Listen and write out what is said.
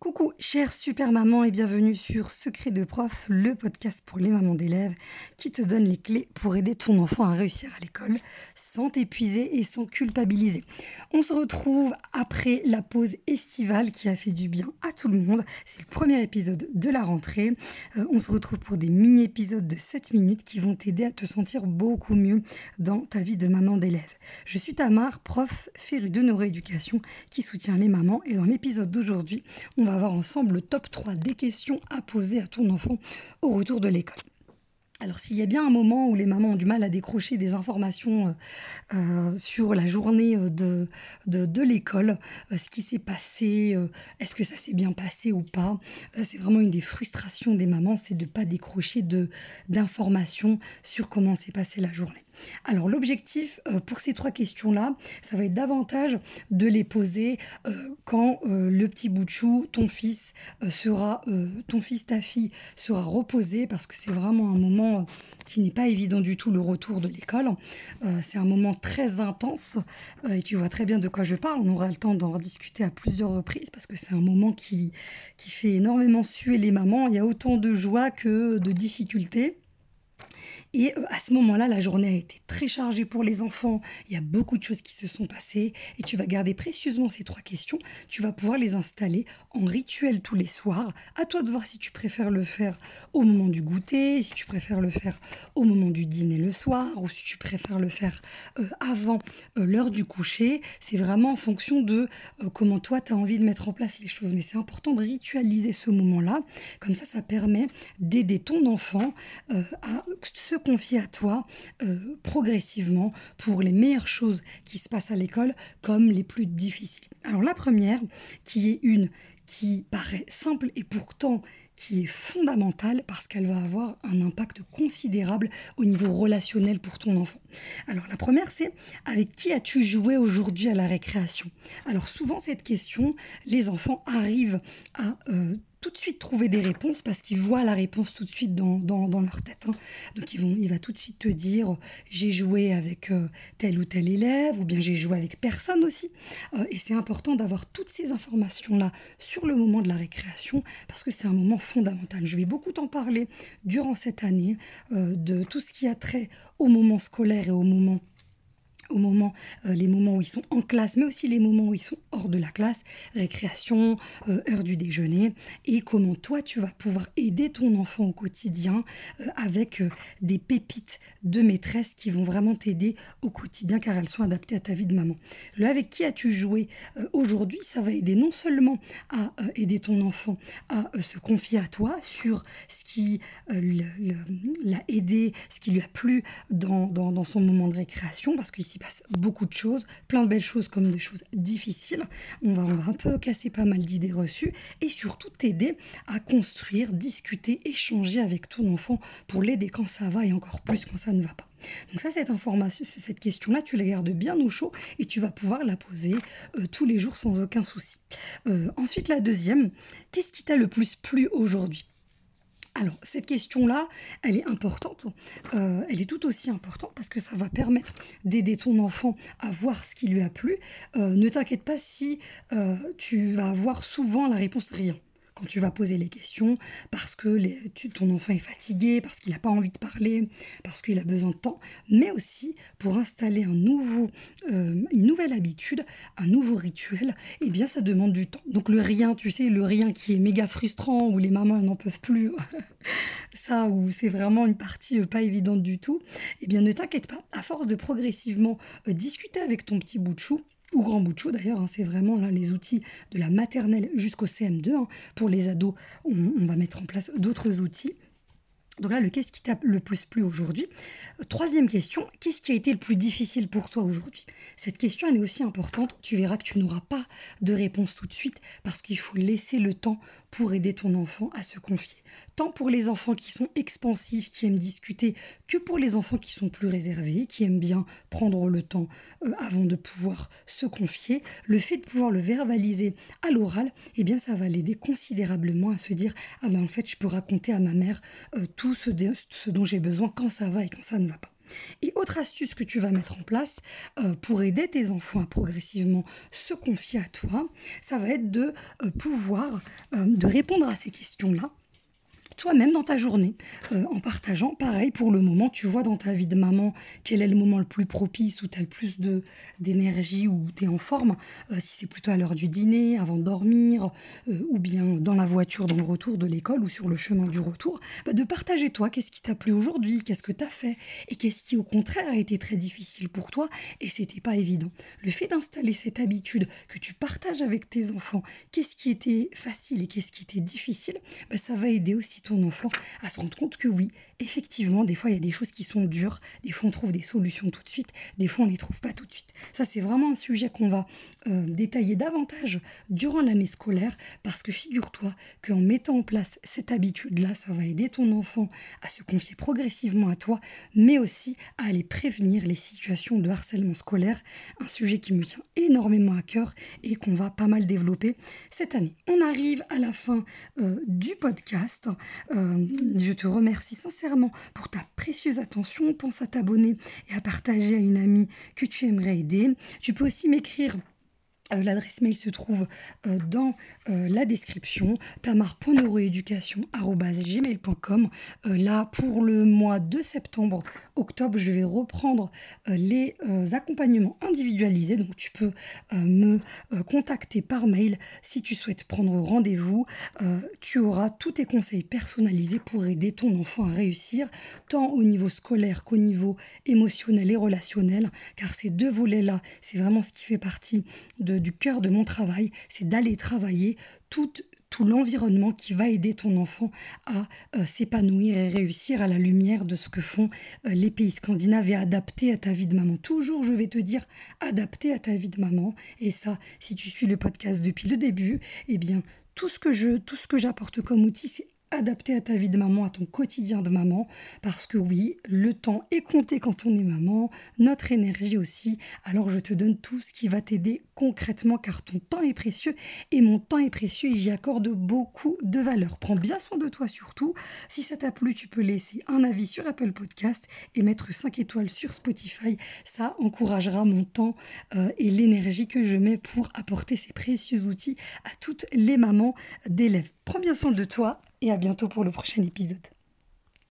Coucou, chère super maman et bienvenue sur Secret de prof, le podcast pour les mamans d'élèves qui te donne les clés pour aider ton enfant à réussir à l'école sans t'épuiser et sans culpabiliser. On se retrouve après la pause estivale qui a fait du bien à tout le monde. C'est le premier épisode de la rentrée. Euh, on se retrouve pour des mini-épisodes de 7 minutes qui vont t'aider à te sentir beaucoup mieux dans ta vie de maman d'élève. Je suis Tamar, prof féru de neuroéducation qui soutient les mamans et dans l'épisode d'aujourd'hui, on va avoir ensemble le top 3 des questions à poser à ton enfant au retour de l'école. Alors s'il y a bien un moment où les mamans ont du mal à décrocher des informations euh, euh, sur la journée euh, de, l'école, ce qui s'est passé, est-ce que ça s'est bien passé ou pas, c'est vraiment une des frustrations des mamans, c'est de ne pas décrocher d'informations sur comment s'est passée la journée. Alors l'objectif pour ces trois questions-là, ça va être davantage de les poser quand le petit bout de chou, ton fils sera, ton fils, ta fille sera reposé, parce que c'est vraiment un moment qui n'est pas évident du tout, le retour de l'école. Euh, c'est un moment très intense euh, et tu vois très bien de quoi je parle. On aura le temps d'en discuter à plusieurs reprises parce que c'est un moment qui, qui fait énormément suer les mamans. Il y a autant de joie que de difficultés. Et euh, à ce moment-là, la journée a été très chargée pour les enfants. Il y a beaucoup de choses qui se sont passées. Et tu vas garder précieusement ces trois questions. Tu vas pouvoir les installer en rituel tous les soirs. À toi de voir si tu préfères le faire au moment du goûter, si tu préfères le faire au moment du dîner le soir, ou si tu préfères le faire euh, avant euh, l'heure du coucher. C'est vraiment en fonction de comment toi, tu as envie de mettre en place les choses. Mais c'est important de ritualiser ce moment-là. Comme ça, ça permet d'aider ton enfant à se confier à toi euh, progressivement pour les meilleures choses qui se passent à l'école comme les plus difficiles. Alors la première, qui est une qui paraît simple et pourtant qui est fondamentale parce qu'elle va avoir un impact considérable au niveau relationnel pour ton enfant. Alors la première c'est avec qui as-tu joué aujourd'hui à la récréation? Alors souvent cette question, les enfants arrivent à euh, tout de suite trouver des réponses parce qu'ils voient la réponse tout de suite dans, dans, leur tête. Hein. Donc ils vont, il va tout de suite te dire j'ai joué avec euh, tel ou tel élève ou bien j'ai joué avec personne aussi. Euh, et c'est important d'avoir toutes ces informations-là sur le moment de la récréation parce que c'est un moment Je vais beaucoup t'en parler durant cette année euh, de tout ce qui a trait au moment scolaire et au moment au moment, euh, les moments où ils sont en classe, mais aussi les moments où ils sont hors de la classe, récréation, euh, heure du déjeuner, et comment toi tu vas pouvoir aider ton enfant au quotidien euh, avec des pépites de maîtresse qui vont vraiment t'aider au quotidien car elles sont adaptées à ta vie de maman. Le avec qui as-tu joué aujourd'hui, ça va aider non seulement à aider ton enfant à se confier à toi sur ce qui l'a aidé, ce qui lui a plu dans, dans, dans son moment de récréation, parce qu'ici passe beaucoup de choses, plein de belles choses comme des choses difficiles. On va, un peu casser pas mal d'idées reçues et surtout t'aider à construire, discuter, échanger avec ton enfant pour l'aider quand ça va et encore plus quand ça ne va pas. Donc ça, cette information, cette question-là, tu la gardes bien au chaud et tu vas pouvoir la poser euh, tous les jours sans aucun souci. Euh, ensuite, la deuxième, qu'est-ce qui t'a le plus plu aujourd'hui? Alors, cette question-là, elle est importante. Euh, elle est tout aussi importante parce que ça va permettre d'aider ton enfant à voir ce qui lui a plu. Euh, ne t'inquiète pas si euh, tu vas avoir souvent la réponse rien quand tu vas poser les questions, parce que ton enfant est fatigué, parce qu'il n'a pas envie de parler, parce qu'il a besoin de temps, mais aussi pour installer euh, une nouvelle habitude, un nouveau rituel, eh bien ça demande du temps. Donc le rien, tu sais, le rien qui est méga frustrant, où les mamans n'en peuvent plus, ça, où c'est vraiment une partie euh, pas évidente du tout, eh bien ne t'inquiète pas, à force de progressivement euh, discuter avec ton petit bout de chou, ou grand bout de d'ailleurs, hein, c'est vraiment là les outils de la maternelle jusqu'au CM2. Hein. Pour les ados, on va mettre en place d'autres outils. Donc là, le qu'est-ce qui t'a le plus plu aujourd'hui? Troisième question, qu'est-ce qui a été le plus difficile pour toi aujourd'hui? Cette question, elle est aussi importante. Tu verras que tu n'auras pas de réponse tout de suite parce qu'il faut laisser le temps pour aider ton enfant à se confier. Tant pour les enfants qui sont expansifs, qui aiment discuter, que pour les enfants qui sont plus réservés, qui aiment bien prendre le temps euh, avant de pouvoir se confier. Le fait de pouvoir le verbaliser à l'oral, eh bien, ça va l'aider considérablement à se dire ah ben en fait, je peux raconter à ma mère tout euh, ce, dont j'ai besoin quand ça va et quand ça ne va pas. Et autre astuce que tu vas mettre en place euh, pour aider tes enfants à progressivement se confier à toi, ça va être de euh, pouvoir euh, de répondre à ces questions-là toi-même dans ta journée, euh, en partageant. Pareil, pour le moment, tu vois dans ta vie de maman quel est le moment le plus propice où tu as le plus d'énergie, où tu es en forme. Euh, si c'est plutôt à l'heure du dîner, avant de dormir, euh, ou bien dans la voiture, dans le retour de l'école ou sur le chemin du retour, bah, de partager toi, qu'est-ce qui t'a plu aujourd'hui, qu'est-ce que tu as fait, et qu'est-ce qui au contraire a été très difficile pour toi, et c'était pas évident. Le fait d'installer cette habitude que tu partages avec tes enfants, qu'est-ce qui était facile et qu'est-ce qui était difficile, bah, ça va aider aussi ton enfant à se rendre compte que oui, effectivement, des fois, il y a des choses qui sont dures, des fois, on trouve des solutions tout de suite, des fois, on ne les trouve pas tout de suite. Ça, c'est vraiment un sujet qu'on va euh, détailler davantage durant l'année scolaire, parce que figure-toi qu'en mettant en place cette habitude-là, ça va aider ton enfant à se confier progressivement à toi, mais aussi à aller prévenir les situations de harcèlement scolaire, un sujet qui me tient énormément à cœur et qu'on va pas mal développer cette année. On arrive à la fin euh, du podcast. Euh, je te remercie sincèrement pour ta précieuse attention. Pense à t'abonner et à partager à une amie que tu aimerais aider. Tu peux aussi m'écrire l'adresse mail se trouve euh, dans euh, la description tamar.neuroéducation.gmail.com Là, pour le mois de septembre, octobre, je vais reprendre les accompagnements individualisés. Donc, tu peux me contacter par mail si tu souhaites prendre rendez-vous. tu auras tous tes conseils personnalisés pour aider ton enfant à réussir, tant au niveau scolaire qu'au niveau émotionnel et relationnel, car ces deux volets-là, c'est vraiment ce qui fait partie de du cœur de mon travail, c'est d'aller travailler tout, tout l'environnement qui va aider ton enfant à euh, s'épanouir et réussir à la lumière de ce que font euh, les pays scandinaves et adapter à ta vie de maman. Toujours, je vais te dire, adapter à ta vie de maman. Et ça, si tu suis le podcast depuis le début, eh bien, tout ce que je, tout ce que j'apporte comme outil, c'est adapté à ta vie de maman, à ton quotidien de maman, parce que oui, le temps est compté quand on est maman, notre énergie aussi, alors je te donne tout ce qui va t'aider concrètement, car ton temps est précieux, et mon temps est précieux, et j'y accorde beaucoup de valeur. Prends bien soin de toi surtout. Si ça t'a plu, tu peux laisser un avis sur Apple Podcast et mettre 5 étoiles sur Spotify. Ça encouragera mon temps euh, et l'énergie que je mets pour apporter ces précieux outils à toutes les mamans d'élèves. Prends bien soin de toi et à bientôt pour le prochain épisode.